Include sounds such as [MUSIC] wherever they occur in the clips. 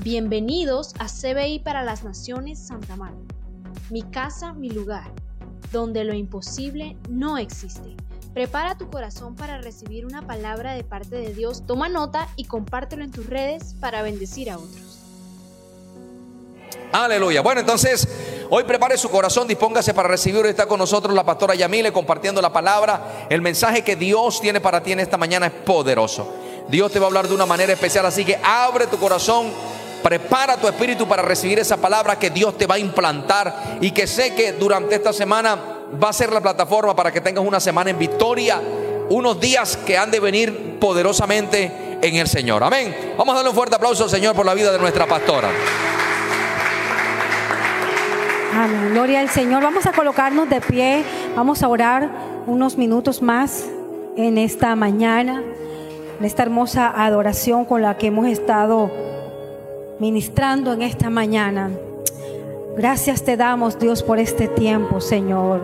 Bienvenidos a CBI para las Naciones Santa Marta. Mi casa, mi lugar, donde lo imposible no existe. Prepara tu corazón para recibir una palabra de parte de Dios. Toma nota y compártelo en tus redes para bendecir a otros. Aleluya. Bueno, entonces, hoy prepare su corazón, dispóngase para recibir. Está con nosotros la pastora Yamile compartiendo la palabra. El mensaje que Dios tiene para ti en esta mañana es poderoso. Dios te va a hablar de una manera especial, así que abre tu corazón Prepara tu espíritu para recibir esa palabra que Dios te va a implantar y que sé que durante esta semana va a ser la plataforma para que tengas una semana en victoria, unos días que han de venir poderosamente en el Señor. Amén. Vamos a darle un fuerte aplauso al Señor por la vida de nuestra pastora. Amén. Gloria al Señor. Vamos a colocarnos de pie. Vamos a orar unos minutos más en esta mañana, en esta hermosa adoración con la que hemos estado ministrando en esta mañana. Gracias te damos, Dios, por este tiempo, Señor.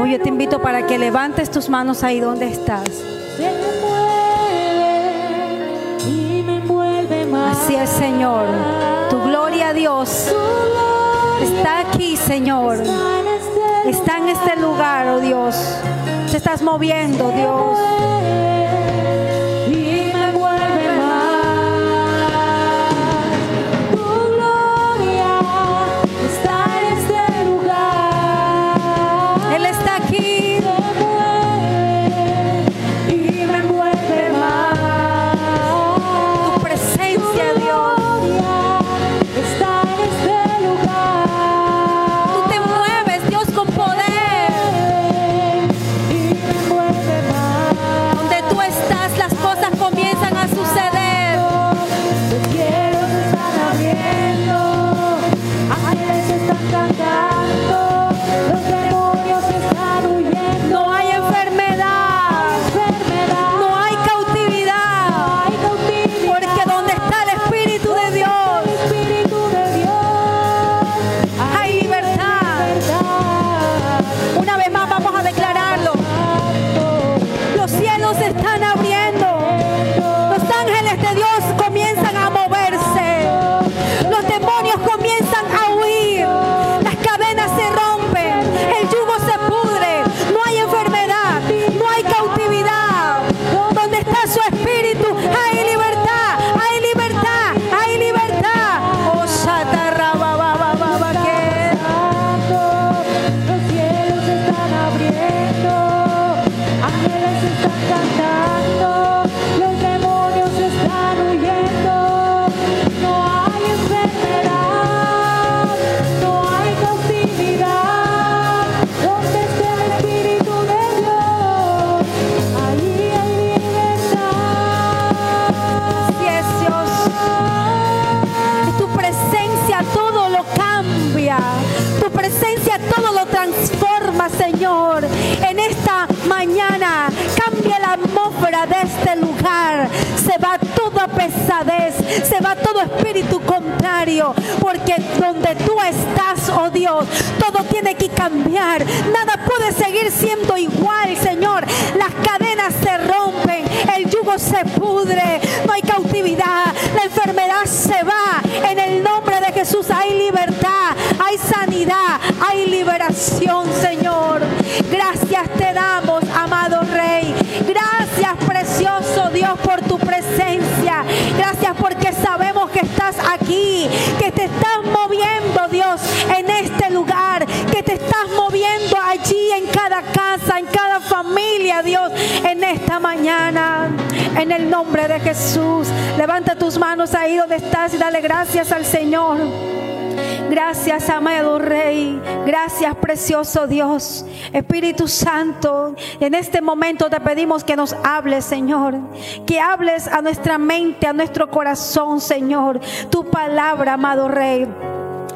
Hoy yo te invito para que levantes tus manos ahí donde estás. Así es, Señor. Tu gloria Dios está aquí, Señor. Está en este lugar, oh Dios. Te estás moviendo, Dios. Se va todo espíritu contrario, porque donde tú estás, oh Dios, todo tiene que cambiar, nada puede seguir siendo igual, Señor. Las cadenas se rompen, el yugo se pudre, no hay cautividad, la enfermedad se va. En el nombre de Jesús hay libertad, hay sanidad, hay liberación, Señor. Gracias te damos, amado Rey. Gracias, precioso Dios, por tu presencia. Gracias sabemos que estás aquí, que te estás moviendo, Dios, en este lugar, que te estás moviendo allí en cada casa, en cada familia, Dios, en esta mañana. En el nombre de Jesús, levanta tus manos ahí donde estás y dale gracias al Señor. Gracias, amado Rey. Gracias, precioso Dios. Espíritu Santo, en este momento te pedimos que nos hables, Señor. Que hables a nuestra mente, a nuestro corazón, Señor. Tu palabra, amado Rey.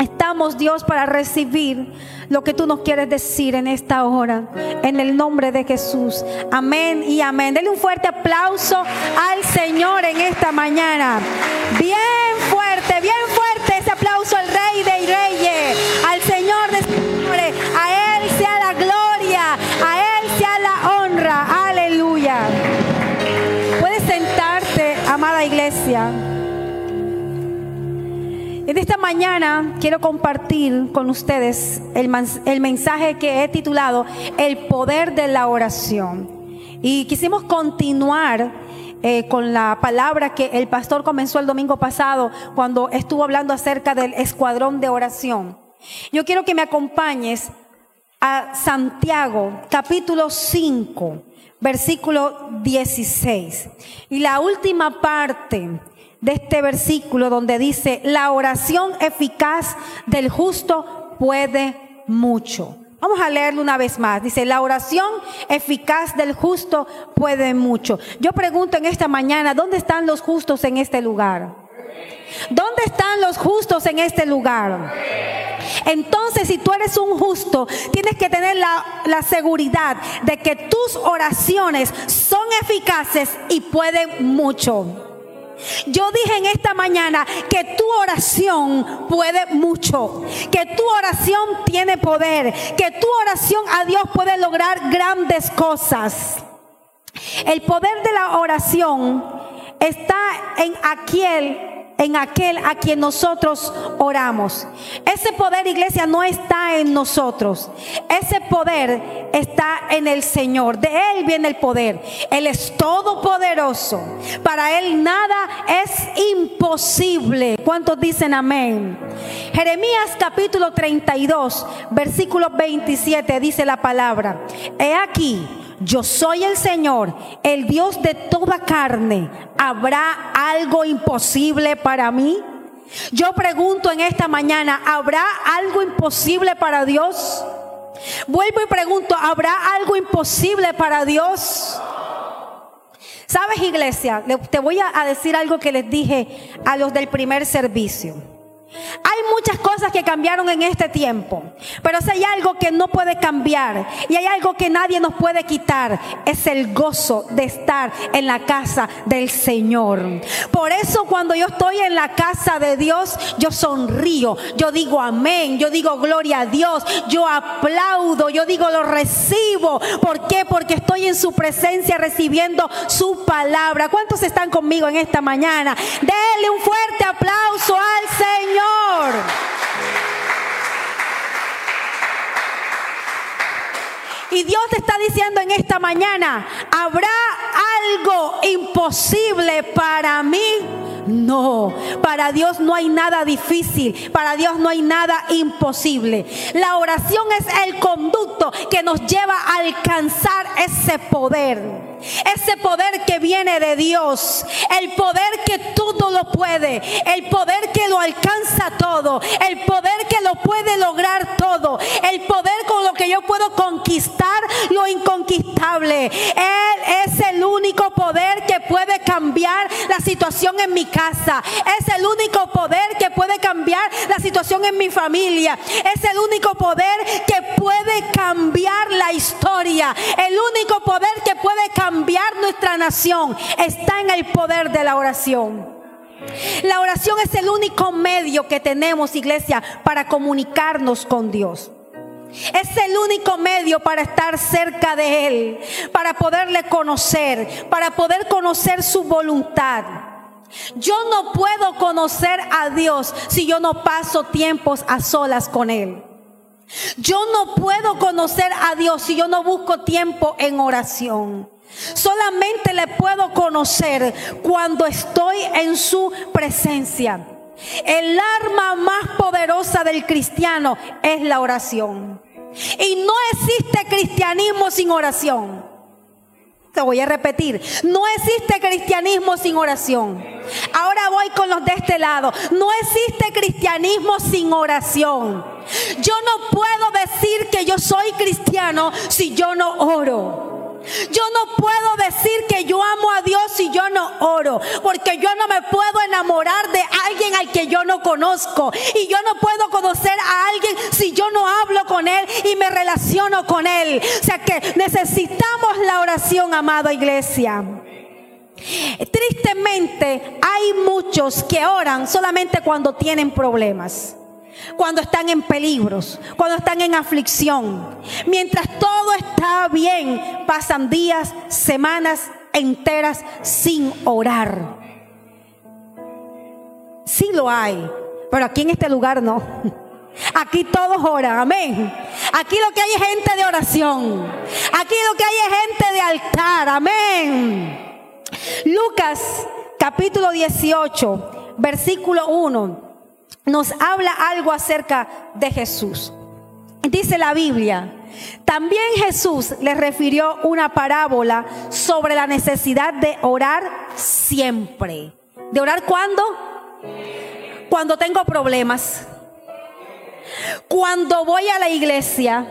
Estamos, Dios, para recibir lo que tú nos quieres decir en esta hora. En el nombre de Jesús. Amén y amén. Dele un fuerte aplauso al Señor en esta mañana. Bien fuerte, bien fuerte ese aplauso al Rey de Reyes, En esta mañana quiero compartir con ustedes el, mensaje que he titulado El poder de la oración. Y quisimos continuar eh, con la palabra que el pastor comenzó el domingo pasado cuando estuvo hablando acerca del escuadrón de oración. Yo quiero que me acompañes a Santiago capítulo 5, versículo 16. Y la última parte de este versículo donde dice, la oración eficaz del justo puede mucho. Vamos a leerlo una vez más. Dice, la oración eficaz del justo puede mucho. Yo pregunto en esta mañana, ¿dónde están los justos en este lugar? ¿Dónde están los justos en este lugar? Entonces, si tú eres un justo, tienes que tener la, la, seguridad de que tus oraciones son eficaces y pueden mucho. Yo dije en esta mañana que tu oración puede mucho, que tu oración tiene poder, que tu oración a Dios puede lograr grandes cosas. El poder de la oración está en aquel en aquel a quien nosotros oramos. Ese poder, iglesia, no está en nosotros. Ese poder está en el Señor. De Él viene el poder. Él es todopoderoso. Para Él nada es imposible. ¿Cuántos dicen amén? Jeremías capítulo 32, versículo 27 dice la palabra. He aquí yo soy el Señor, el Dios de toda carne. ¿Habrá algo imposible para mí? Yo pregunto en esta mañana, ¿habrá algo imposible para Dios? Vuelvo y pregunto, ¿habrá algo imposible para Dios? ¿Sabes, iglesia? Te voy a decir algo que les dije a los del primer servicio. Hay muchas cosas que cambiaron en este tiempo, pero si hay algo que no puede cambiar y hay algo que nadie nos puede quitar, es el gozo de estar en la casa del Señor. Por eso cuando yo estoy en la casa de Dios, yo sonrío, yo digo amén, yo digo gloria a Dios, yo aplaudo, yo digo lo recibo. ¿Por qué? Porque estoy en su presencia recibiendo su palabra. ¿Cuántos están conmigo en esta mañana? Denle un fuerte aplauso al Señor. Y Dios te está diciendo en esta mañana, ¿habrá algo imposible para mí? No, para Dios no hay nada difícil, para Dios no hay nada imposible. La oración es el conducto que nos lleva a alcanzar ese poder. Ese poder que viene de Dios, el poder que todo lo puede, el poder que lo alcanza todo, el poder que lo puede lograr todo, el poder con lo que yo puedo conquistar lo inconquistable. Él es el único poder que puede cambiar la situación en mi casa. Es el único poder que puede cambiar la situación en mi familia. Es el único poder que puede cambiar la historia. El único poder que puede cambiar cambiar nuestra nación está en el poder de la oración. La oración es el único medio que tenemos, iglesia, para comunicarnos con Dios. Es el único medio para estar cerca de Él, para poderle conocer, para poder conocer su voluntad. Yo no puedo conocer a Dios si yo no paso tiempos a solas con Él. Yo no puedo conocer a Dios si yo no busco tiempo en oración. Solamente le puedo conocer cuando estoy en su presencia. El arma más poderosa del cristiano es la oración. Y no existe cristianismo sin oración. Te voy a repetir, no existe cristianismo sin oración. Ahora voy con los de este lado. No existe cristianismo sin oración. Yo no puedo decir que yo soy cristiano si yo no oro. Yo no puedo decir que yo amo a Dios si yo no oro, porque yo no me puedo enamorar de alguien al que yo no conozco. Y yo no puedo conocer a alguien si yo no hablo con él y me relaciono con él. O sea que necesitamos la oración, amada iglesia. Tristemente hay muchos que oran solamente cuando tienen problemas cuando están en peligros, cuando están en aflicción. Mientras todo está bien, pasan días, semanas enteras sin orar. Sí lo hay, Pero aquí en este lugar no. Aquí todos oran, amén. Aquí lo que hay es gente de oración. Aquí lo que hay es gente de altar, amén. Lucas capítulo 18, versículo 1, nos habla algo acerca de Jesús. Dice la Biblia, también Jesús le refirió una parábola sobre la necesidad de orar siempre. ¿De orar cuándo? Cuando tengo problemas. Cuando voy a la iglesia,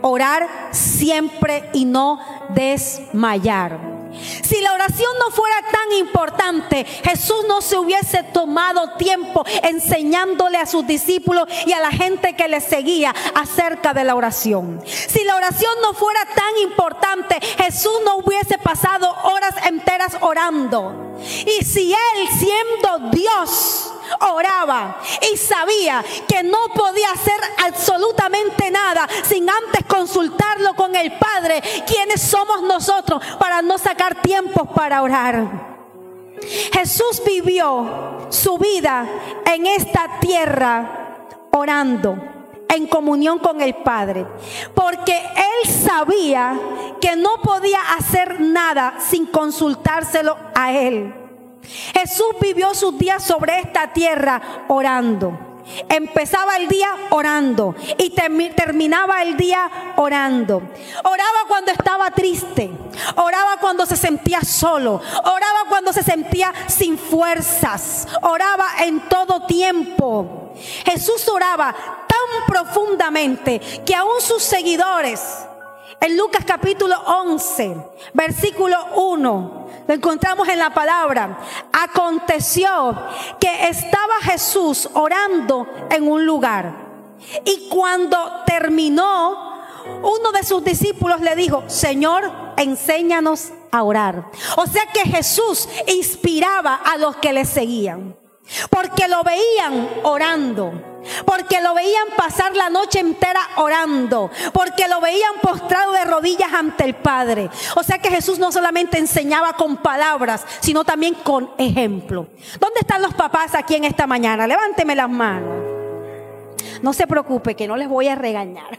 orar siempre y no desmayar. Si la oración no fuera tan importante, Jesús no se hubiese tomado tiempo enseñándole a sus discípulos y a la gente que le seguía acerca de la oración. Si la oración no fuera tan importante, Jesús no hubiese pasado horas enteras orando. Y si Él siendo Dios, oraba y sabía que no podía hacer absolutamente nada sin antes consultarlo con el Padre, quienes somos nosotros para no sacar tiempos para orar. Jesús vivió su vida en esta tierra orando en comunión con el Padre, porque él sabía que no podía hacer nada sin consultárselo a él. Jesús vivió sus días sobre esta tierra orando. Empezaba el día orando y terminaba el día orando. Oraba cuando estaba triste, oraba cuando se sentía solo, oraba cuando se sentía sin fuerzas, oraba en todo tiempo. Jesús oraba tan profundamente que aún sus seguidores, en Lucas capítulo 11, versículo 1, lo encontramos en la palabra. Aconteció que estaba Jesús orando en un lugar. Y cuando terminó, uno de sus discípulos le dijo, Señor, enséñanos a orar. O sea que Jesús inspiraba a los que le seguían. Porque lo veían orando. Porque lo veían pasar la noche entera orando. Porque lo veían postrado de rodillas ante el Padre. O sea que Jesús no solamente enseñaba con palabras, sino también con ejemplo. ¿Dónde están los papás aquí en esta mañana? Levánteme las manos. No se preocupe que no les voy a regañar.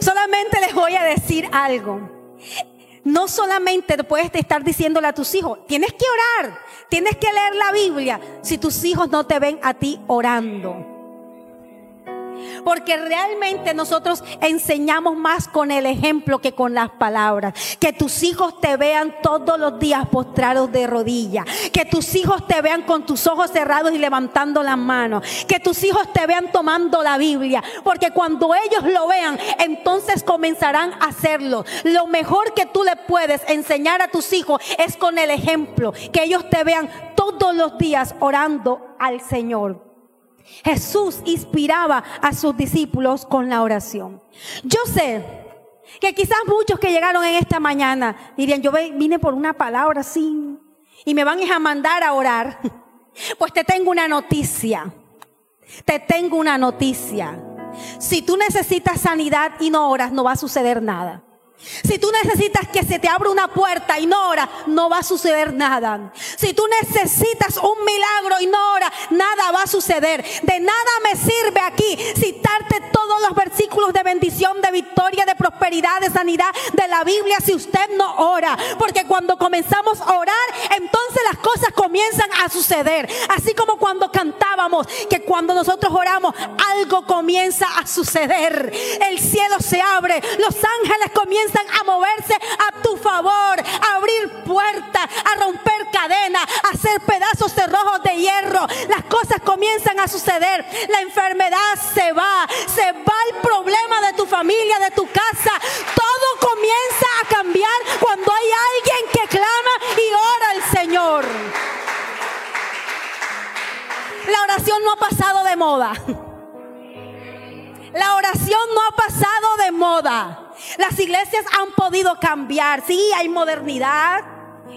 Solamente les voy a decir algo. No solamente puedes estar diciéndole a tus hijos, tienes que orar, tienes que leer la Biblia si tus hijos no te ven a ti orando. Porque realmente nosotros enseñamos más con el ejemplo que con las palabras. Que tus hijos te vean todos los días postrados de rodillas. Que tus hijos te vean con tus ojos cerrados y levantando las manos. Que tus hijos te vean tomando la Biblia. Porque cuando ellos lo vean, entonces comenzarán a hacerlo. Lo mejor que tú le puedes enseñar a tus hijos es con el ejemplo. Que ellos te vean todos los días orando al Señor. Jesús inspiraba a sus discípulos con la oración. Yo sé que quizás muchos que llegaron en esta mañana dirían, yo vine por una palabra así y me van a mandar a orar. [LAUGHS] Pues te tengo una noticia. Te tengo una noticia. Si tú necesitas sanidad y no oras, no va a suceder nada. Si tú necesitas que se te abra una puerta y no ora, no va a suceder nada. Si tú necesitas un milagro y no ora, nada va a suceder. De nada me sirve aquí citarte todos los versículos de bendición, de victoria, de prosperidad, de sanidad de la Biblia si usted no ora. Porque cuando comenzamos a orar, entonces las cosas comienzan a suceder. Así como cuando cantábamos, que cuando nosotros oramos, algo comienza a suceder. El cielo se abre, los ángeles comienzan a moverse a tu favor, a abrir puertas, a romper cadenas, a hacer pedazos cerrojos de hierro. Las cosas comienzan a suceder. La enfermedad se va, se va el problema de tu familia, de tu casa. Todo comienza a cambiar cuando hay alguien que clama y ora al Señor. La oración no ha pasado de moda. La oración no ha pasado de moda. Las iglesias han podido cambiar. Sí, hay modernidad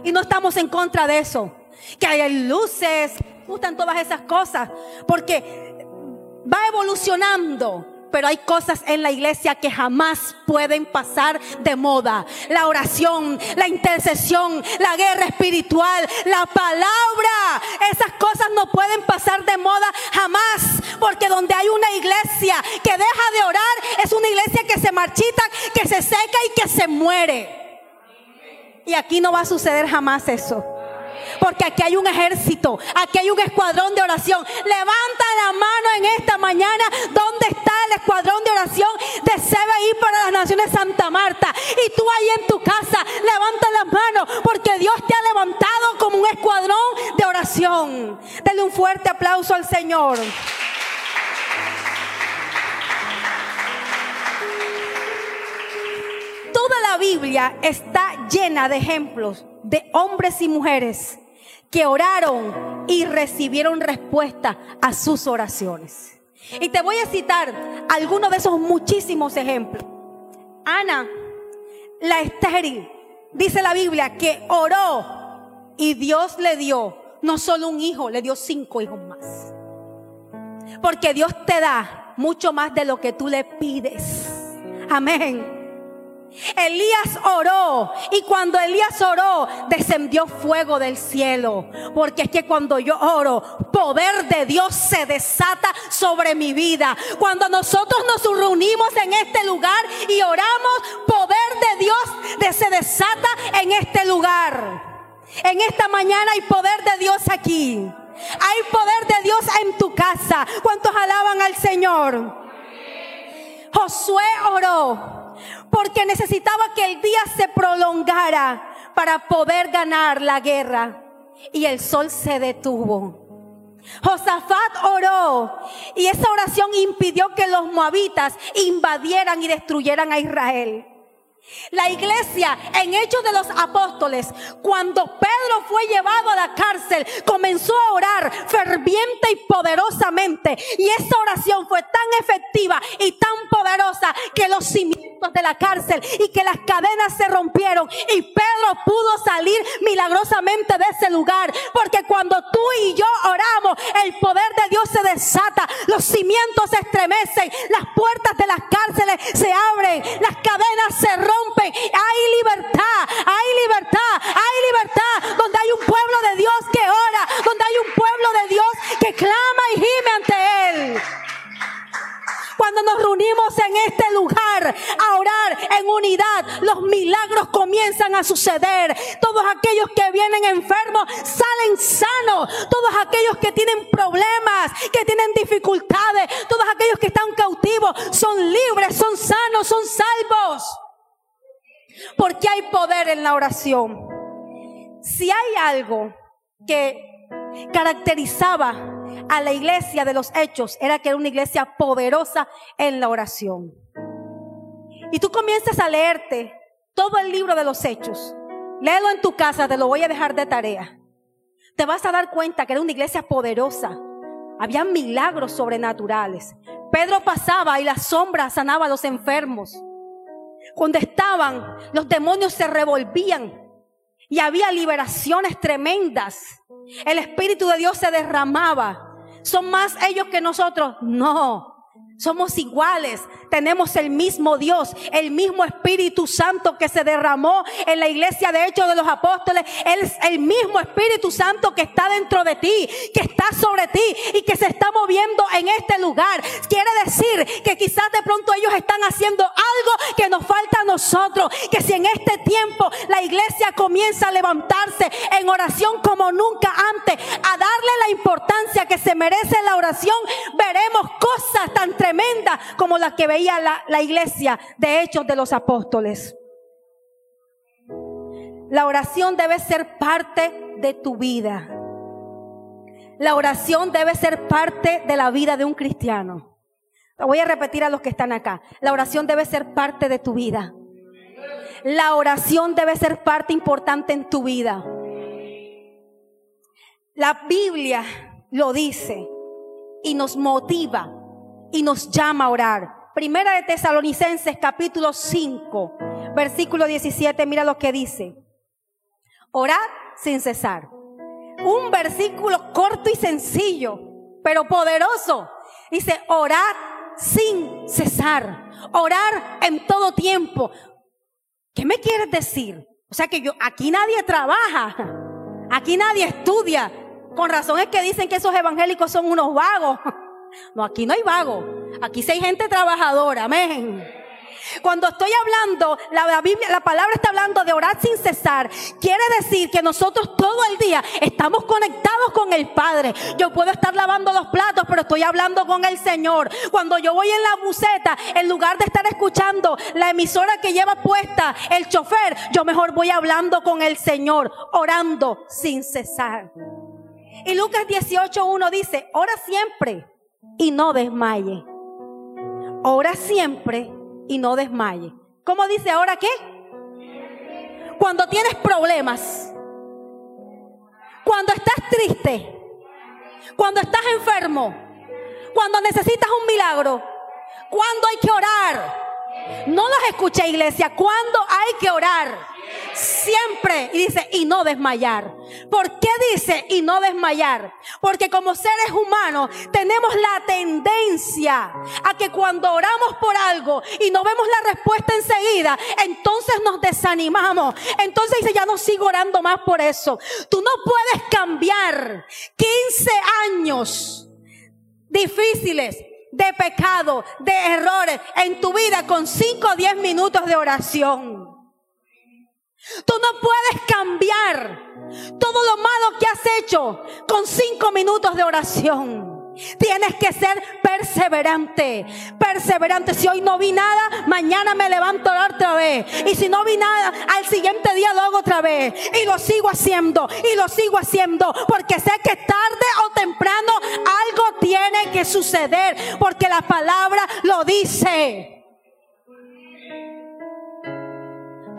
y no estamos en contra de eso. Que hay luces, gustan todas esas cosas. Porque va evolucionando. Pero hay cosas en la iglesia que jamás pueden pasar de moda. La oración, la intercesión, la guerra espiritual, la palabra. Esas cosas no pueden pasar de moda jamás. Porque donde hay una iglesia que deja de orar, es una iglesia que se marchita, que se seca y que se muere. Y aquí no va a suceder jamás eso. Porque aquí hay un ejército, aquí hay un escuadrón de oración. Levanta la mano en esta mañana. ¿Dónde está el escuadrón de oración de CBI para las Naciones Santa Marta? Y tú ahí en tu casa, levanta la mano porque Dios te ha levantado como un escuadrón de oración. Denle un fuerte aplauso al Señor. Toda la Biblia está llena de ejemplos de hombres y mujeres que oraron y recibieron respuesta a sus oraciones. Y te voy a citar algunos de esos muchísimos ejemplos. Ana, la estéril, dice la Biblia que oró y Dios le dio no solo un hijo, le dio cinco hijos más. Porque Dios te da mucho más de lo que tú le pides. Amén. Elías oró y cuando Elías oró descendió fuego del cielo. Porque es que cuando yo oro, poder de Dios se desata sobre mi vida. Cuando nosotros nos reunimos en este lugar y oramos, poder de Dios se desata en este lugar. En esta mañana hay poder de Dios aquí. Hay poder de Dios en tu casa. ¿Cuántos alaban al Señor? Josué oró porque necesitaba que el día se prolongara para poder ganar la guerra. Y el sol se detuvo. Josafat oró y esa oración impidió que los moabitas invadieran y destruyeran a Israel. La iglesia en Hechos de los Apóstoles, cuando Pedro fue llevado a la cárcel, comenzó a orar ferviente y poderosamente. Y esa oración fue tan efectiva y tan poderosa que los cimientos de la cárcel y que las cadenas se rompieron. Y Pedro pudo salir milagrosamente de ese lugar. Porque cuando tú y yo oramos, el poder de Dios se desata, los cimientos se estremecen, las puertas de las cárceles se abren, las cadenas se rompen hay libertad, hay libertad, hay libertad. Donde hay un pueblo de Dios que ora, donde hay un pueblo de Dios que clama y gime ante Él. Cuando nos reunimos en este lugar a orar en unidad, los milagros comienzan a suceder. Todos aquellos que vienen enfermos salen sanos. Todos aquellos que tienen problemas, que tienen dificultades, todos aquellos que están cautivos son libres, son sanos, son salvos. Porque hay poder en la oración. Si hay algo que caracterizaba a la iglesia de los hechos, era que era una iglesia poderosa en la oración. Y tú comienzas a leerte todo el libro de los hechos. Léelo en tu casa, te lo voy a dejar de tarea. Te vas a dar cuenta que era una iglesia poderosa. Había milagros sobrenaturales. Pedro pasaba y la sombra sanaba a los enfermos. Cuando estaban, los demonios se revolvían y había liberaciones tremendas. El Espíritu de Dios se derramaba. ¿Son más ellos que nosotros? No. Somos iguales, tenemos el mismo Dios, el mismo Espíritu Santo que se derramó en la iglesia de Hechos de los Apóstoles. Es el mismo Espíritu Santo que está dentro de ti, que está sobre ti y que se está moviendo en este lugar. Quiere decir que quizás de pronto ellos están haciendo algo que nos falta a nosotros. Que si en este tiempo la iglesia comienza a levantarse en oración como nunca antes, a darle la importancia que se merece la oración, veremos cosas tan tremendas tremenda como la que veía la, la iglesia de Hechos de los Apóstoles. La oración debe ser parte de tu vida. La oración debe ser parte de la vida de un cristiano. Voy a repetir a los que están acá. La oración debe ser parte de tu vida. La oración debe ser parte importante en tu vida. La Biblia lo dice y nos motiva y nos llama a orar. Primera de Tesalonicenses capítulo 5, versículo 17, mira lo que dice. Orad sin cesar. Un versículo corto y sencillo, pero poderoso. Dice, orad sin cesar, orar en todo tiempo. ¿Qué me quieres decir? O sea que yo, aquí nadie trabaja, aquí nadie estudia. Con razón es que dicen que esos evangélicos son unos vagos. No, aquí no hay vagos, aquí sí hay gente trabajadora, amén. Cuando estoy hablando, la, Biblia, la palabra está hablando de orar sin cesar. Quiere decir que nosotros todo el día estamos conectados con el Padre. Yo puedo estar lavando los platos, pero estoy hablando con el Señor. Cuando yo voy en la buceta, en lugar de estar escuchando la emisora que lleva puesta el chofer, yo mejor voy hablando con el Señor, orando sin cesar. Y Lucas 18.1 dice, ora siempre y no desmaye. Ora siempre y no desmaye. ¿Cómo dice ahora qué? Cuando tienes problemas, cuando estás triste, cuando estás enfermo, cuando necesitas un milagro, cuando hay que orar. No los escuché, iglesia. Cuando hay que orar? Siempre. Y dice, y no desmayar. ¿Por qué dice y no desmayar? Porque como seres humanos tenemos la tendencia a que cuando oramos por algo y no vemos la respuesta enseguida, entonces nos desanimamos. Entonces dice, ya no sigo orando más por eso. Tú no puedes cambiar 15 años difíciles de pecado, de errores en tu vida con 5 o 10 minutos de oración. Tú no puedes cambiar todo lo malo que has hecho con 5 minutos de oración. Tienes que ser perseverante, perseverante. Si hoy no vi nada, mañana me levanto otra vez. Y si no vi nada, al siguiente día lo hago otra vez. Y lo sigo haciendo, y lo sigo haciendo. Porque sé que tarde o temprano algo tiene que suceder. Porque la palabra lo dice.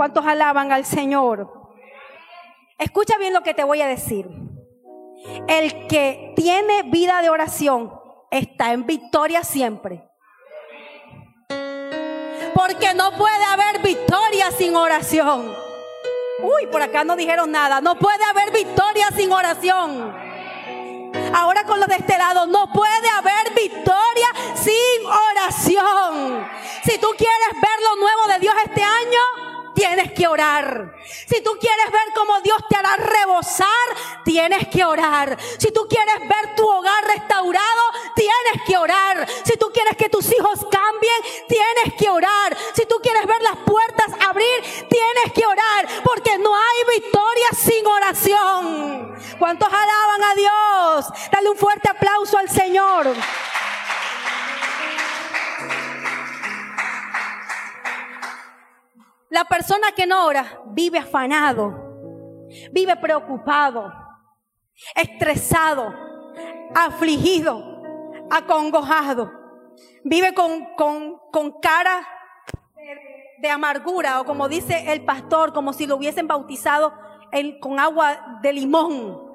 ¿Cuántos alaban al Señor? Escucha bien lo que te voy a decir. El que tiene vida de oración está en victoria siempre. Porque no puede haber victoria sin oración. Uy, por acá no dijeron nada. No puede haber victoria sin oración. Ahora con los de este lado, no puede haber victoria sin oración. Si tú quieres ver lo nuevo de Dios este año, tienes que orar. Si tú quieres ver cómo Dios te hará rebosar, tienes que orar. Si tú quieres ver tu hogar restaurado, tienes que orar. Si tú quieres que tus hijos cambien, tienes que orar. Si tú quieres ver las puertas abrir, tienes que orar. Porque no hay victoria sin oración. ¿Cuántos alaban a Dios? Dale un fuerte aplauso al Señor. La persona que no ora vive afanado, vive preocupado, estresado, afligido, acongojado. Vive con, con, cara de, amargura o como dice el pastor, como si lo hubiesen bautizado con agua de limón.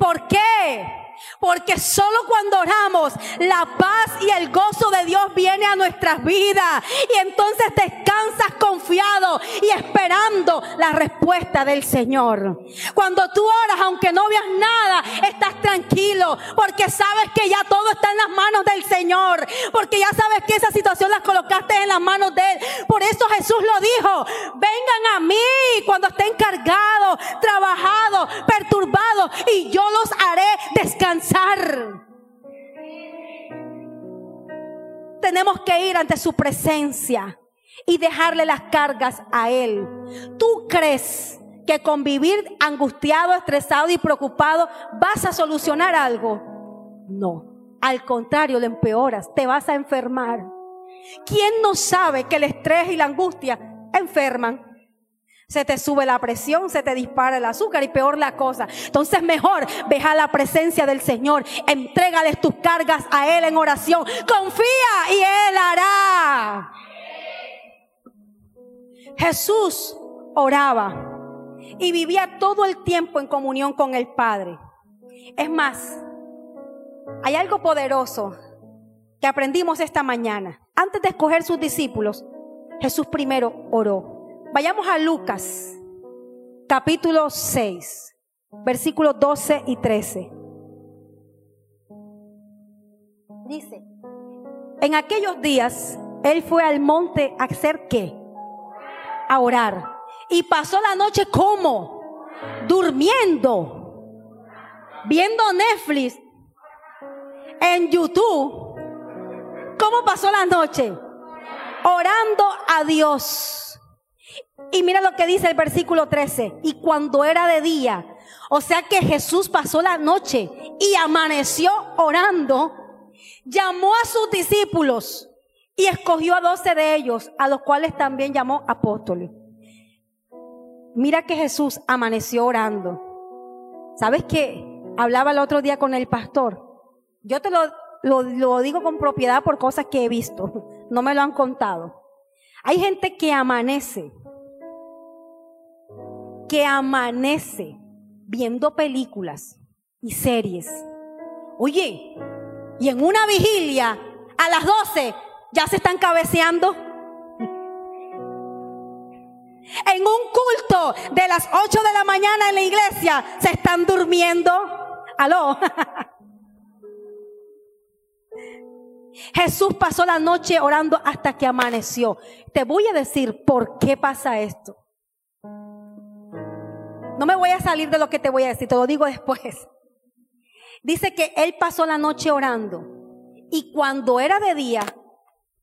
¿Por qué? Porque solo cuando oramos, la paz y el gozo de Dios viene a nuestras vidas. Y entonces descansas confiado y esperando la respuesta del Señor. Cuando tú oras, aunque no veas nada, estás tranquilo. Porque sabes que ya todo está en las manos del Señor. Porque ya sabes que esa situación la colocaste en las manos de Él. Por eso Jesús lo dijo. Vengan a mí cuando estén cargados, trabajados, perturbados. Y yo los haré descansar tenemos que ir ante su presencia y dejarle las cargas a Él. ¿Tú crees que con vivir angustiado, estresado y preocupado vas a solucionar algo? No. Al contrario, lo empeoras, te vas a enfermar. ¿Quién no sabe que el estrés y la angustia enferman? Se te sube la presión, se te dispara el azúcar y peor la cosa. Entonces mejor veja la presencia del Señor. Entrégales tus cargas a Él en oración. Confía y Él hará. Jesús oraba y vivía todo el tiempo en comunión con el Padre. Es más, hay algo poderoso que aprendimos esta mañana. Antes de escoger sus discípulos, Jesús primero oró. Vayamos a Lucas, capítulo 6, versículos 12 y 13. Dice, en aquellos días él fue al monte a hacer qué? A orar. Y pasó la noche como? Durmiendo. Viendo Netflix. En YouTube. ¿Cómo pasó la noche? Orando a Dios. Y mira lo que dice el versículo 13. Y cuando era de día, o sea que Jesús pasó la noche y amaneció orando, llamó a sus discípulos y escogió a doce de ellos, a los cuales también llamó apóstoles. Mira que Jesús amaneció orando. ¿Sabes qué? Hablaba el otro día con el pastor. Yo te lo, lo, digo con propiedad por cosas que he visto. [LAUGHS] No me lo han contado. Hay gente que amanece, que amanece viendo películas y series. Oye, y en una vigilia a las 12 ya se están cabeceando. [LAUGHS] En un culto de las 8 de la mañana en la iglesia se están durmiendo. Aló. [LAUGHS] Jesús pasó la noche orando hasta que amaneció. Te voy a decir por qué pasa esto. No me voy a salir de lo que te voy a decir, te lo digo después. Dice que él pasó la noche orando y cuando era de día,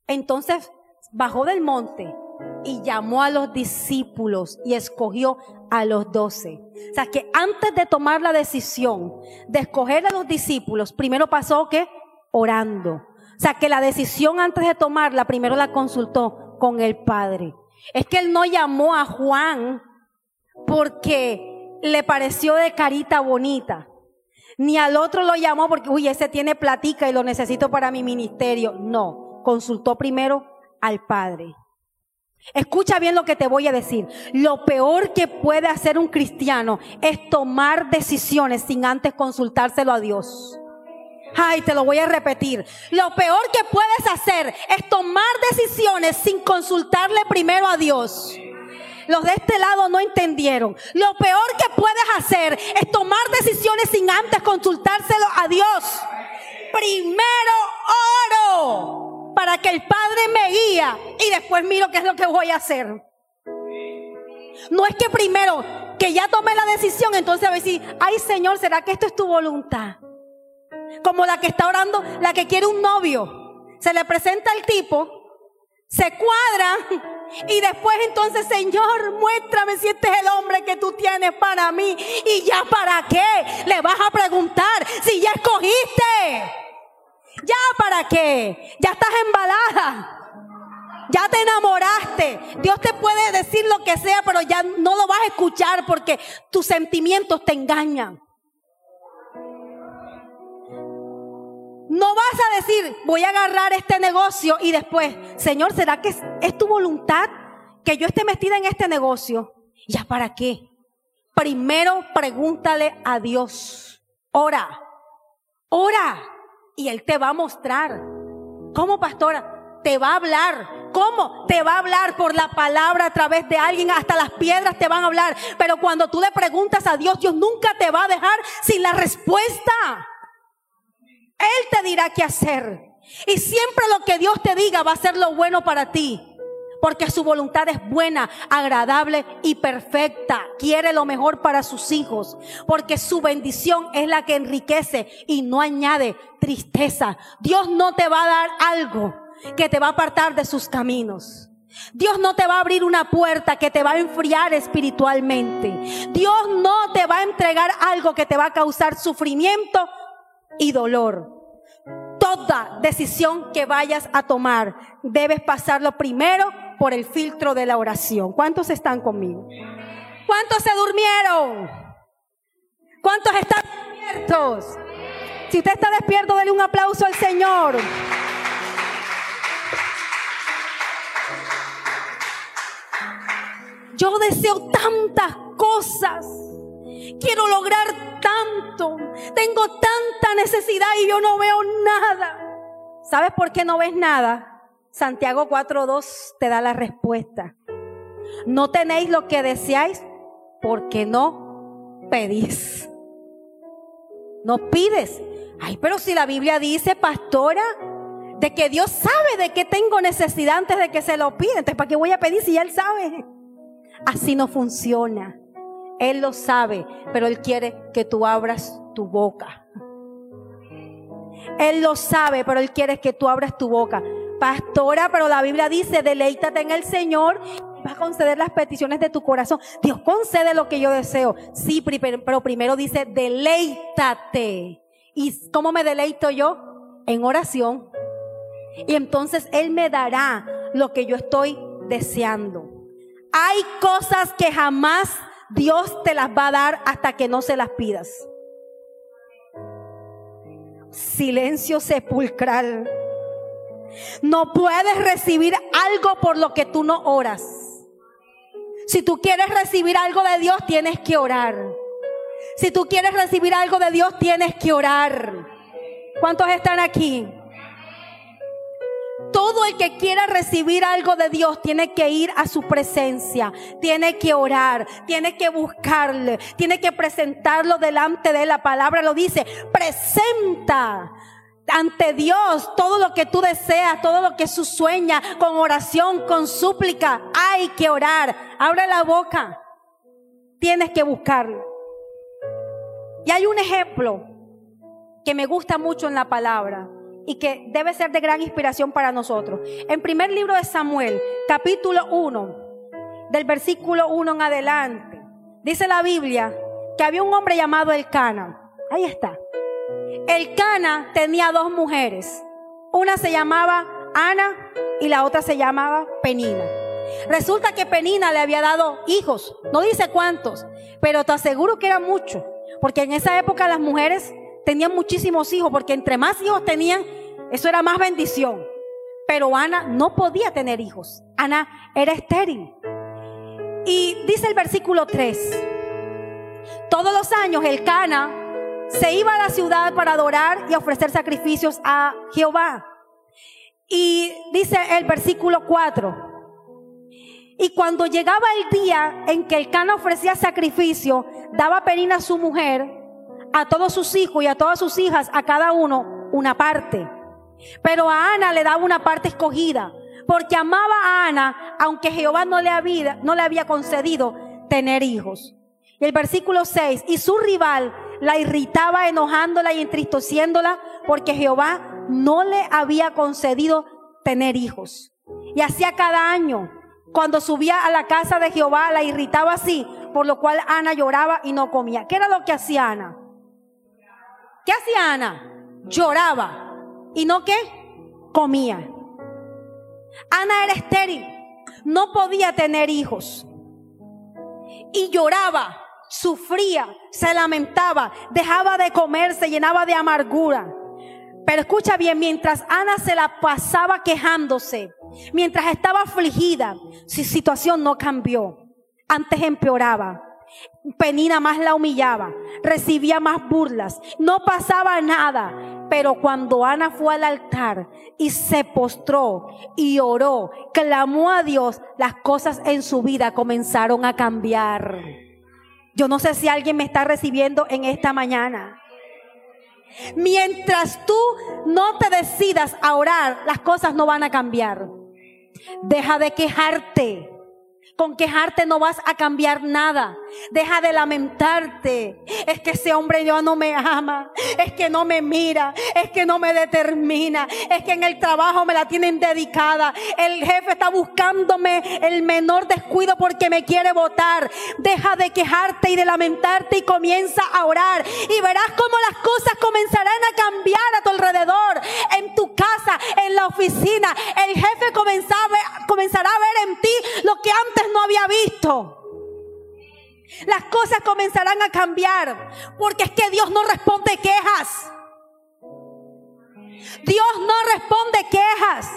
entonces bajó del monte y llamó a los discípulos y escogió a los doce. O sea que antes de tomar la decisión de escoger a los discípulos, primero pasó que orando. O sea que la decisión antes de tomarla, primero la consultó con el Padre. Es que él no llamó a Juan porque le pareció de carita bonita. Ni al otro lo llamó porque, uy, ese tiene platica y lo necesito para mi ministerio. No, consultó primero al Padre. Escucha bien lo que te voy a decir. Lo peor que puede hacer un cristiano es tomar decisiones sin antes consultárselo a Dios. Ay, te lo voy a repetir. Lo peor que puedes hacer es tomar decisiones sin consultarle primero a Dios. Los de este lado no entendieron. Lo peor que puedes hacer es tomar decisiones sin antes consultárselo a Dios. Primero oro para que el Padre me guía y después miro qué es lo que voy a hacer. No es que primero que ya tomé la decisión, entonces a decir, ay Señor, ¿será que esto es tu voluntad? Como la que está orando, la que quiere un novio. Se le presenta el tipo, se cuadra y después entonces, Señor, muéstrame si este es el hombre que tú tienes para mí. Y ya para qué le vas a preguntar si ya escogiste. Ya para qué. Ya estás embalada. Ya te enamoraste. Dios te puede decir lo que sea, pero ya no lo vas a escuchar porque tus sentimientos te engañan. No vas a decir, voy a agarrar este negocio y después, Señor, ¿será que es, tu voluntad que yo esté metida en este negocio? ¿Ya para qué? Primero pregúntale a Dios. Ora, ora. Y Él te va a mostrar. ¿Cómo, pastora? Te va a hablar. ¿Cómo? Te va a hablar por la palabra a través de alguien, hasta las piedras te van a hablar. Pero cuando tú le preguntas a Dios, Dios nunca te va a dejar sin la respuesta. Él te dirá qué hacer. Y siempre lo que Dios te diga va a ser lo bueno para ti. Porque su voluntad es buena, agradable y perfecta. Quiere lo mejor para sus hijos. Porque su bendición es la que enriquece y no añade tristeza. Dios no te va a dar algo que te va a apartar de sus caminos. Dios no te va a abrir una puerta que te va a enfriar espiritualmente. Dios no te va a entregar algo que te va a causar sufrimiento y dolor. Toda decisión que vayas a tomar, debes pasarlo primero por el filtro de la oración. ¿Cuántos están conmigo? ¿Cuántos se durmieron? ¿Cuántos están despiertos? Si usted está despierto, dele un aplauso al Señor. Yo deseo tantas cosas. Quiero lograr tanto, tengo tanta necesidad y yo no veo nada. ¿Sabes por qué no ves nada? Santiago 4.2 te da la respuesta. No tenéis lo que deseáis porque no pedís. No pides. Ay, pero si la Biblia dice, pastora, de que Dios sabe de qué tengo necesidad antes de que se lo pida. Entonces, ¿para qué voy a pedir si ya Él sabe? Así no funciona. Él lo sabe, pero Él quiere que tú abras tu boca. Él lo sabe, pero Él quiere que tú abras tu boca. Pastora, pero la Biblia dice, deleítate en el Señor va a conceder las peticiones de tu corazón. Dios concede lo que yo deseo. Sí, pero primero dice, deleítate. ¿Y cómo me deleito yo? En oración. Y entonces Él me dará lo que yo estoy deseando. Hay cosas que jamás Dios te las va a dar hasta que no se las pidas. Silencio sepulcral. No puedes recibir algo por lo que tú no oras. Si tú quieres recibir algo de Dios, tienes que orar. Si tú quieres recibir algo de Dios, tienes que orar. ¿Cuántos están aquí? Todo el que quiera recibir algo de Dios tiene que ir a su presencia, tiene que orar, tiene que buscarle, tiene que presentarlo delante de La palabra lo dice, presenta ante Dios todo lo que tú deseas, todo lo que tú sueña, con oración, con súplica. Hay que orar. Abre la boca. Tienes que buscarlo. Y hay un ejemplo que me gusta mucho en la palabra y que debe ser de gran inspiración para nosotros. En primer libro de Samuel, capítulo 1, del versículo 1 en adelante, dice la Biblia que había un hombre llamado Elcana. Ahí está. Elcana tenía dos mujeres. Una se llamaba Ana y la otra se llamaba Penina. Resulta que Penina le había dado hijos, no dice cuántos, pero te aseguro que era mucho, porque en esa época las mujeres tenían muchísimos hijos, porque entre más hijos tenían, eso era más bendición. Pero Ana no podía tener hijos. Ana era estéril. Y dice el versículo 3, todos los años el Cana se iba a la ciudad para adorar y ofrecer sacrificios a Jehová. Y dice el versículo 4, y cuando llegaba el día en que el Cana ofrecía sacrificio, daba Penina a su mujer a todos sus hijos y a todas sus hijas, a cada uno, una parte. Pero a Ana le daba una parte escogida, porque amaba a Ana, aunque Jehová no le había, no le había concedido tener hijos. Y el versículo 6, y su rival la irritaba enojándola y entristeciéndola, porque Jehová no le había concedido tener hijos. Y hacía cada año, cuando subía a la casa de Jehová, la irritaba así, por lo cual Ana lloraba y no comía. ¿Qué era lo que hacía Ana? ¿Qué hacía Ana? Lloraba. ¿Y no qué? Comía. Ana era estéril. No podía tener hijos. Y lloraba, sufría, se lamentaba, dejaba de comer, se llenaba de amargura. Pero escucha bien, mientras Ana se la pasaba quejándose, mientras estaba afligida, su situación no cambió. Antes empeoraba. Penina más la humillaba, recibía más burlas, no pasaba nada. Pero cuando Ana fue al altar y se postró y oró, clamó a Dios, las cosas en su vida comenzaron a cambiar. Yo no sé si alguien me está recibiendo en esta mañana. Mientras tú no te decidas a orar, las cosas no van a cambiar. Deja de quejarte. Con quejarte no vas a cambiar nada. Deja de lamentarte. Es que ese hombre ya no me ama. Es que no me mira. Es que no me determina. Es que en el trabajo me la tienen dedicada. El jefe está buscándome el menor descuido porque me quiere votar. Deja de quejarte y de lamentarte y comienza a orar. Y verás cómo las cosas comenzarán a cambiar a tu alrededor. En tu casa, en la oficina. El jefe comenzará a ver en ti lo que antes no había visto. Las cosas comenzarán a cambiar porque es que Dios no responde quejas. Dios no responde quejas.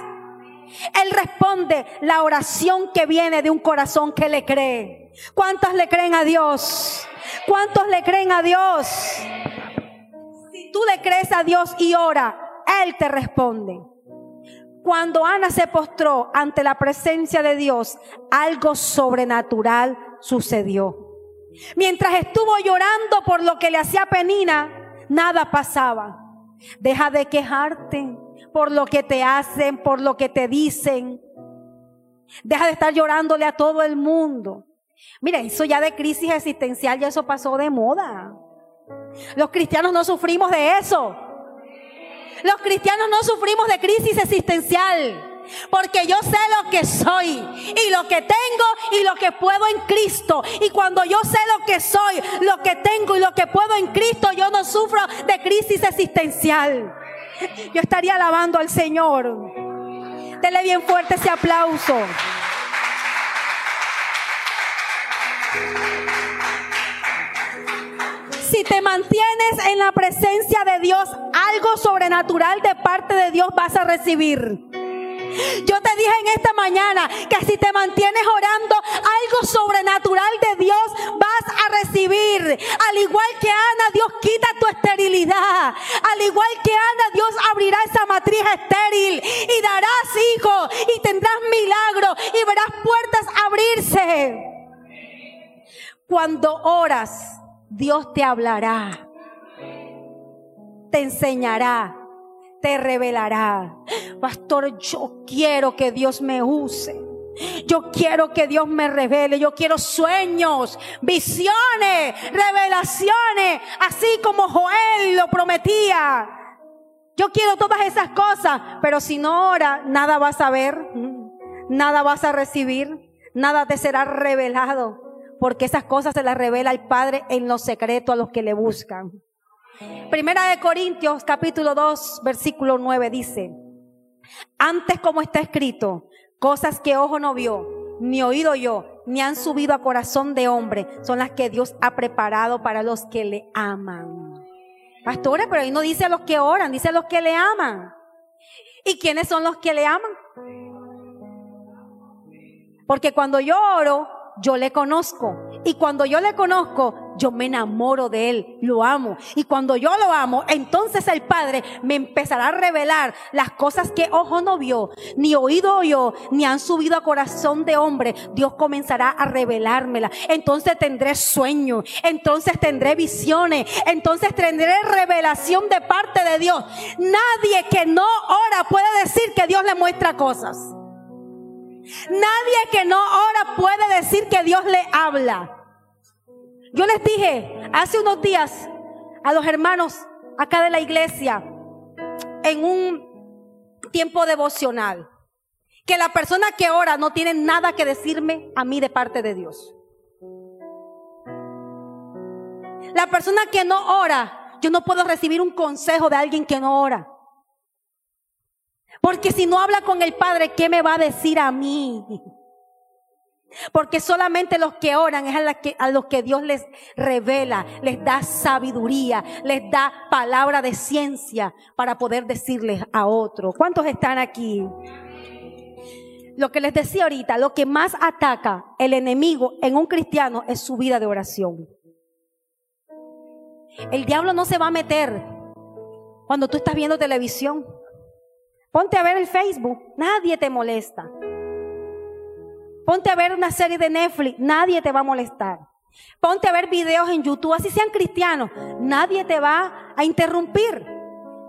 Él responde la oración que viene de un corazón que le cree. ¿Cuántos le creen a Dios? ¿Cuántos le creen a Dios? Si tú le crees a Dios y ora, Él te responde. Cuando Ana se postró ante la presencia de Dios, algo sobrenatural sucedió. Mientras estuvo llorando por lo que le hacía Penina, nada pasaba. Deja de quejarte por lo que te hacen, por lo que te dicen. Deja de estar llorándole a todo el mundo. Mira, eso ya de crisis existencial, ya eso pasó de moda. Los cristianos no sufrimos de eso. Los cristianos no sufrimos de crisis existencial. Porque yo sé lo que soy y lo que tengo y lo que puedo en Cristo. Y cuando yo sé lo que soy, lo que tengo y lo que puedo en Cristo, yo no sufro de crisis existencial. Yo estaría alabando al Señor. Dele bien fuerte ese aplauso. Si te mantienes en la presencia de Dios, algo sobrenatural de parte de Dios vas a recibir. Yo te dije en esta mañana que si te mantienes orando, algo sobrenatural de Dios vas a recibir. Al igual que Ana, Dios quita tu esterilidad. Al igual que Ana, Dios abrirá esa matriz estéril y darás hijo y tendrás milagro y verás puertas abrirse. Cuando oras, Dios te hablará, te enseñará, te revelará. Pastor, yo quiero que Dios me use. Yo quiero que Dios me revele. Yo quiero sueños, visiones, revelaciones, así como Joel lo prometía. Yo quiero todas esas cosas, pero si no ora, nada vas a ver, nada vas a recibir, nada te será revelado, porque esas cosas se las revela el Padre en lo secreto a los que le buscan. Primera de Corintios capítulo 2 versículo 9 dice, antes como está escrito, cosas que ojo no vio, ni oído yo, ni han subido a corazón de hombre, son las que Dios ha preparado para los que le aman. Pastores, pero ahí no dice a los que oran, dice a los que le aman. ¿Y quiénes son los que le aman? Porque cuando yo oro, yo le conozco. Y cuando yo le conozco, yo me enamoro de él, lo amo. Y cuando yo lo amo, entonces el Padre me empezará a revelar las cosas que ojo no vio, ni oído oyó, ni han subido a corazón de hombre. Dios comenzará a revelármela. Entonces tendré sueños, entonces tendré visiones, entonces tendré revelación de parte de Dios. Nadie que no ora puede decir que Dios le muestra cosas. Nadie que no ora puede decir que Dios le habla. Yo les dije hace unos días a los hermanos acá de la iglesia en un tiempo devocional que la persona que ora no tiene nada que decirme a mí de parte de Dios. La persona que no ora, yo no puedo recibir un consejo de alguien que no ora. Porque si no habla con el Padre, ¿qué me va a decir a mí? Porque solamente los que oran es a, los que Dios les revela, les da sabiduría, les da palabra de ciencia para poder decirles a otro. ¿Cuántos están aquí? Lo que les decía ahorita, lo que más ataca el enemigo en un cristiano es su vida de oración. El diablo no se va a meter cuando tú estás viendo televisión. Ponte a ver el Facebook, nadie te molesta. Ponte a ver una serie de Netflix, nadie te va a molestar. Ponte a ver videos en YouTube, así sean cristianos, nadie te va a interrumpir.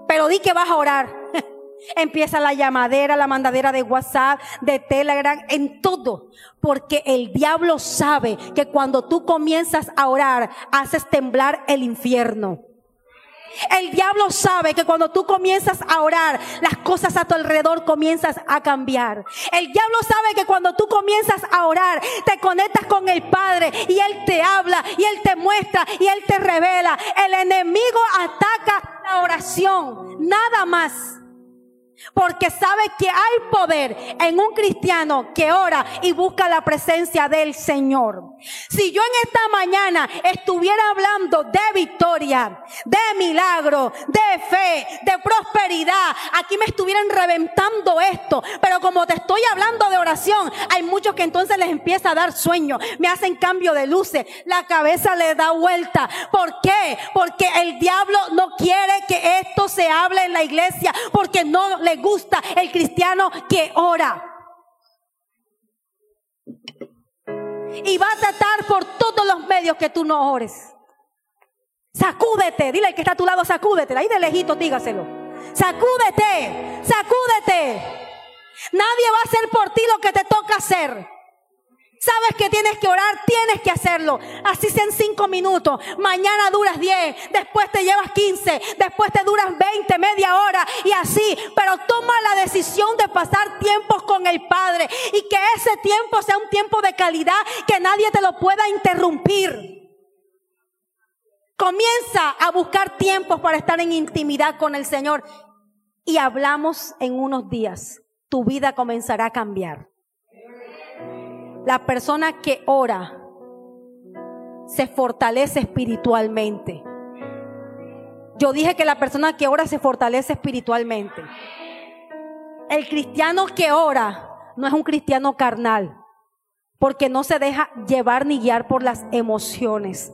Pero di que vas a orar. [LAUGHS] Empieza la llamadera, la mandadera de WhatsApp, de Telegram, en todo. Porque el diablo sabe que cuando tú comienzas a orar, haces temblar el infierno. El diablo sabe que cuando tú comienzas a orar, las cosas a tu alrededor comienzas a cambiar. El diablo sabe que cuando tú comienzas a orar, te conectas con el Padre y Él te habla y Él te muestra y Él te revela. El enemigo ataca la oración, nada más. Porque sabe que hay poder en un cristiano que ora y busca la presencia del Señor. Si yo en esta mañana estuviera hablando de victoria, de milagro, de fe, de prosperidad, aquí me estuvieran reventando esto. Pero como te estoy hablando de oración, hay muchos que entonces les empieza a dar sueño, me hacen cambio de luces, la cabeza le da vuelta. ¿Por qué? Porque el diablo no quiere que esto se hable en la iglesia, porque no le gusta el cristiano que ora. Y va a tratar por todos los medios que tú no ores. Sacúdete. Dile al que está a tu lado, sacúdete. Ahí de lejito, dígaselo. Sacúdete. Sacúdete. Nadie va a hacer por ti lo que te toca hacer. Sabes que tienes que orar, tienes que hacerlo. Así sean cinco minutos. Mañana duras diez, después te llevas quince, después te duras veinte, media hora y así. Pero toma la decisión de pasar tiempos con el Padre y que ese tiempo sea un tiempo de calidad que nadie te lo pueda interrumpir. Comienza a buscar tiempos para estar en intimidad con el Señor y hablamos en unos días. Tu vida comenzará a cambiar. La persona que ora se fortalece espiritualmente. Yo dije que la persona que ora se fortalece espiritualmente. El cristiano que ora no es un cristiano carnal, porque no se deja llevar ni guiar por las emociones.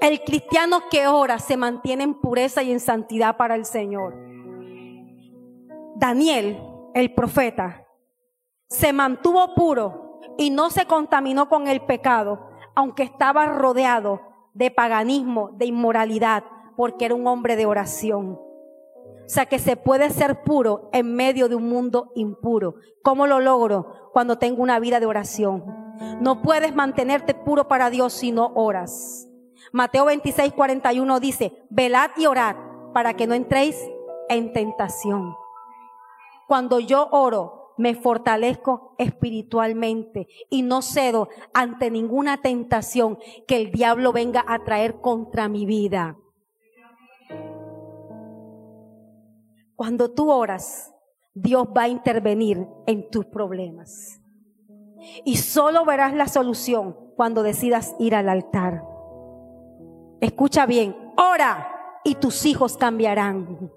El cristiano que ora se mantiene en pureza y en santidad para el Señor. Daniel, el profeta, se mantuvo puro y no se contaminó con el pecado, aunque estaba rodeado de paganismo, de inmoralidad, porque era un hombre de oración. O sea que se puede ser puro en medio de un mundo impuro. ¿Cómo lo logro? Cuando tengo una vida de oración. No puedes mantenerte puro para Dios si no oras. Mateo 26, 41 dice, velad y orad para que no entréis en tentación. Cuando yo oro, me fortalezco espiritualmente y no cedo ante ninguna tentación que el diablo venga a traer contra mi vida. Cuando tú oras, Dios va a intervenir en tus problemas. Y solo verás la solución cuando decidas ir al altar. Escucha bien, ora y tus hijos cambiarán.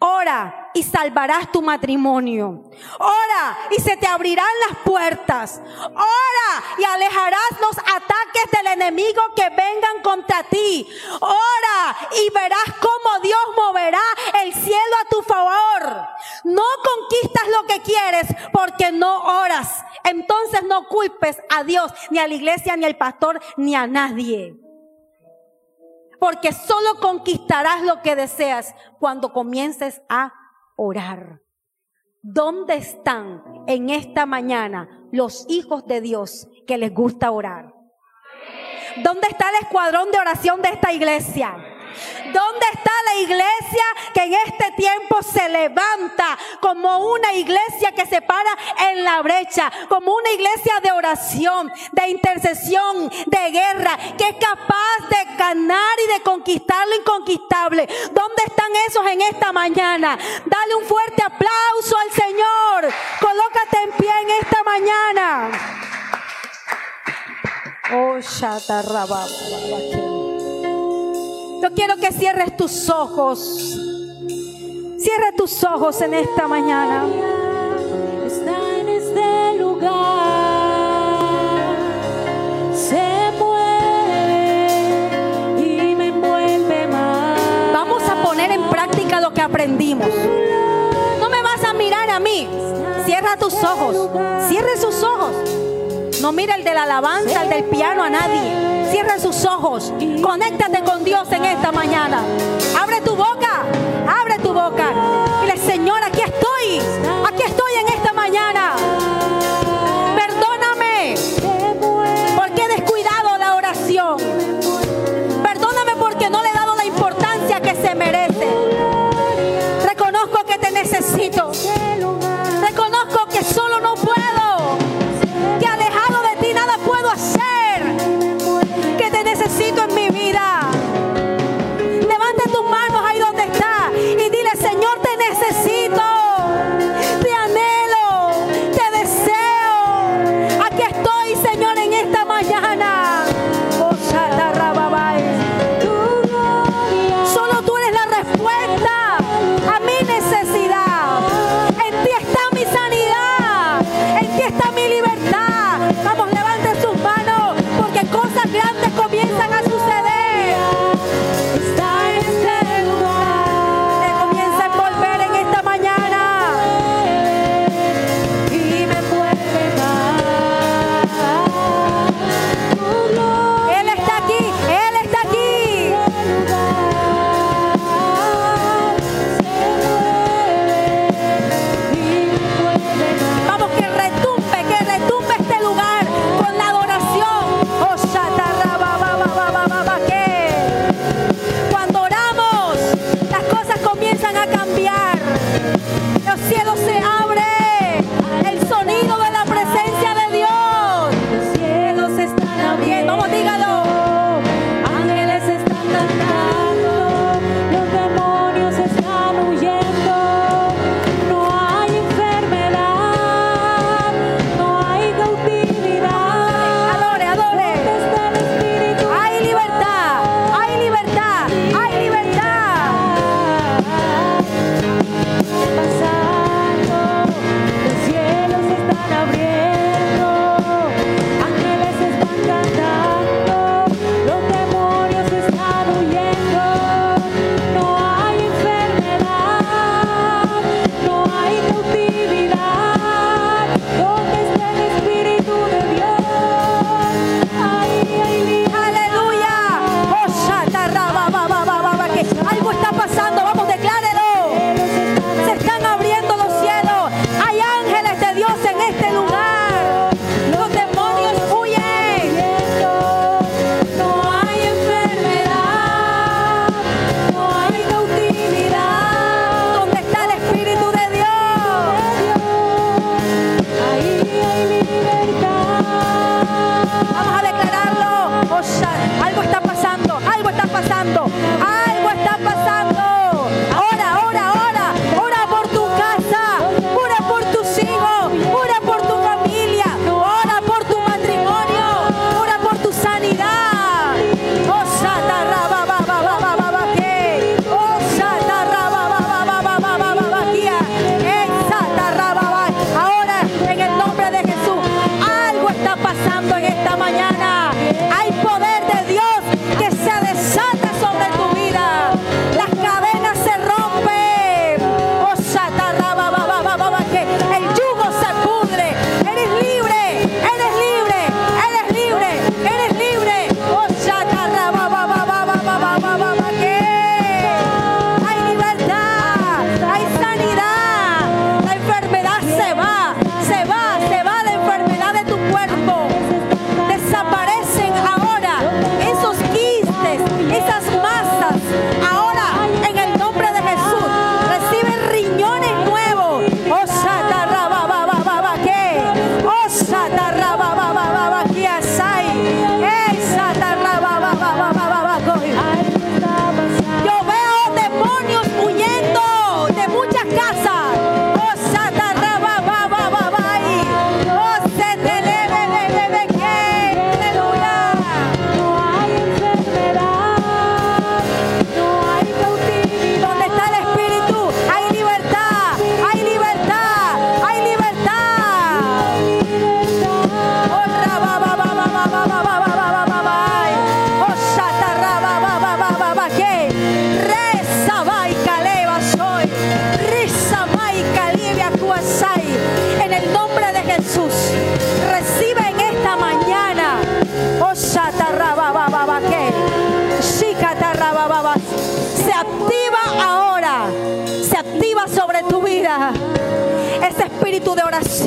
Ora y salvarás tu matrimonio. Ora y se te abrirán las puertas. Ora y alejarás los ataques del enemigo que vengan contra ti. Ora y verás cómo Dios moverá el cielo a tu favor. No conquistas lo que quieres porque no oras. Entonces no culpes a Dios, ni a la iglesia, ni al pastor, ni a nadie porque solo conquistarás lo que deseas cuando comiences a orar. ¿Dónde están en esta mañana los hijos de Dios que les gusta orar? ¿Dónde está el escuadrón de oración de esta iglesia? ¿Dónde está la iglesia que en este tiempo se levanta como una iglesia que se para en la brecha, como una iglesia de oración, de intercesión, de guerra, que es capaz de ganar y de conquistar lo inconquistable? ¿Dónde están esos en esta mañana? Dale un fuerte aplauso al Señor. Colócate en pie en esta mañana. Oh, yo quiero que cierres tus ojos. Cierre tus ojos en esta mañana. Está en este lugar. Se mueve y me envuelve más. Vamos a poner en práctica lo que aprendimos. No me vas a mirar a mí. Cierra tus ojos. Cierre sus ojos. No mira el de la alabanza, el del piano, a nadie. Cierra sus ojos. Conéctate con Dios en esta mañana. Abre tu boca. Abre tu boca. Dile, Señor, aquí estoy. Aquí estoy en esta mañana.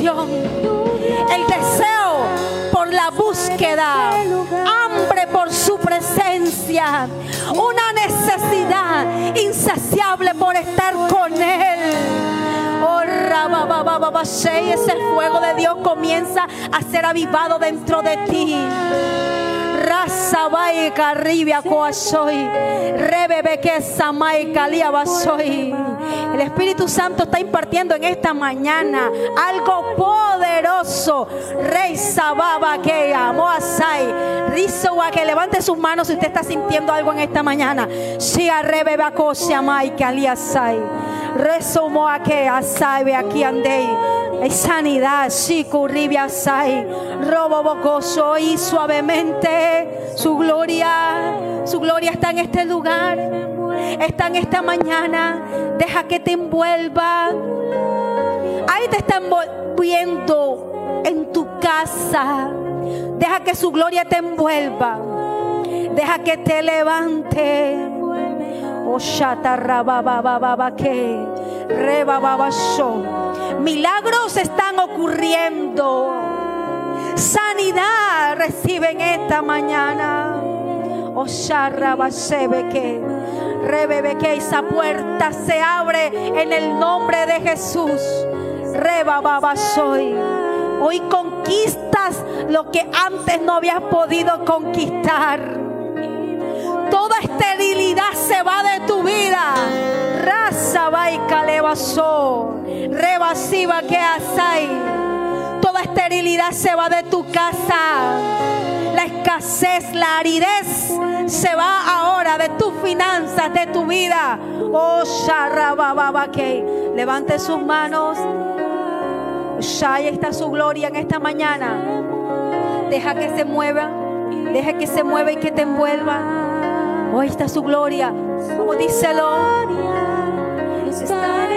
Oración. El deseo por la búsqueda. Hambre por su presencia. Una necesidad insaciable por estar con Él. Oh, ese fuego de Dios comienza a ser avivado dentro de ti. Raza bai carribia coasoy. Rebebe que samai caliabasoy. El Espíritu Santo está impartiendo en esta mañana algo poderoso. Rey Sababa que asai. Rizoa que levante sus manos si usted está sintiendo algo en esta mañana. Si arrebebe a mai caliasai. Rezo moa que asai aquí andei. Sanidad, sí, curribia. Robo bocoso y suavemente su gloria, su gloria está en este lugar, está en esta mañana. Deja que te envuelva. Ahí te está envolviendo en tu casa. Deja que su gloria te envuelva. Deja que te levante. Oh. Milagros están ocurriendo. Sanidad reciben esta mañana. Que esa puerta se abre en el nombre de Jesús. Rebababasoy. Hoy conquistas lo que antes no habías podido conquistar. Toda esterilidad se va de tu vida. Raza baika levaso. Rebasiva que asai. Toda esterilidad se va de tu casa. La escasez, la aridez se va ahora de tus finanzas, de tu vida. Oh, que levante sus manos. Ya está su gloria en esta mañana. Deja que se mueva. Deja que se mueva y que te envuelva. Hoy está su gloria. Como díselo. Está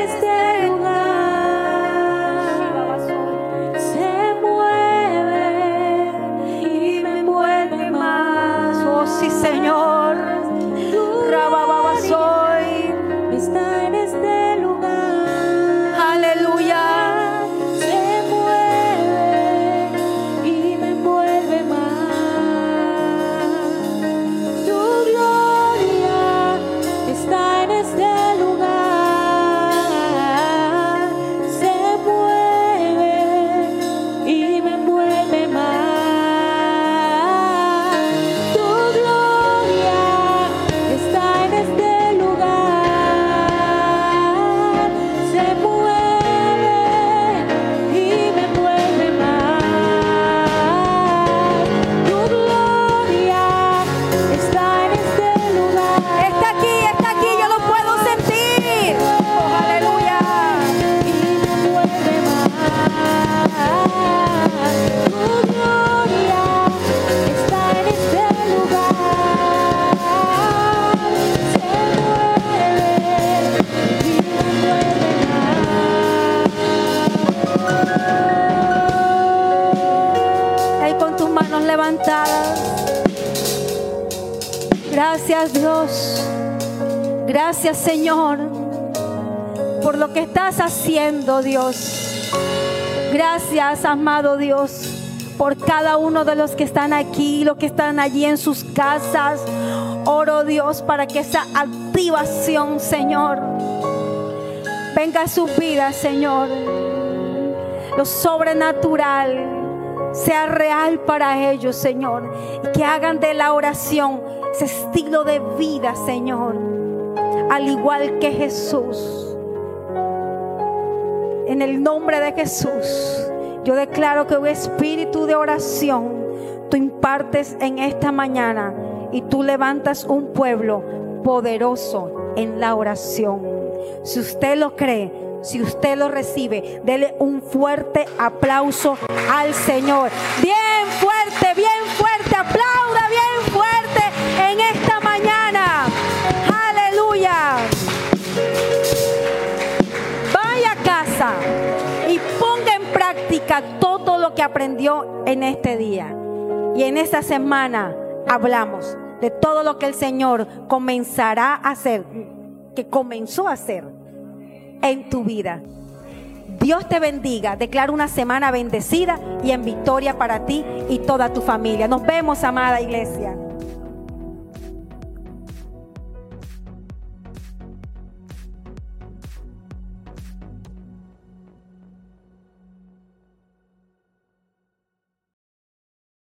Gracias Dios. Gracias Señor por lo que estás haciendo Dios. Gracias amado Dios por cada uno de los que están aquí, los que están allí en sus casas. Oro Dios para que esa activación Señor venga a sus vidas Señor. Lo sobrenatural sea real para ellos, Señor. Y que hagan de la oración ese estilo de vida, Señor. Al igual que Jesús. En el nombre de Jesús, yo declaro que un espíritu de oración tú impartes en esta mañana y tú levantas un pueblo poderoso en la oración. Si usted lo cree, si usted lo recibe, dele un fuerte aplauso al Señor. Bien todo lo que aprendió en este día. Y en esta semana hablamos de todo lo que el Señor comenzará a hacer, que comenzó a hacer en tu vida. Dios te bendiga. Declaro una semana bendecida y en victoria para ti y toda tu familia. Nos vemos, amada iglesia.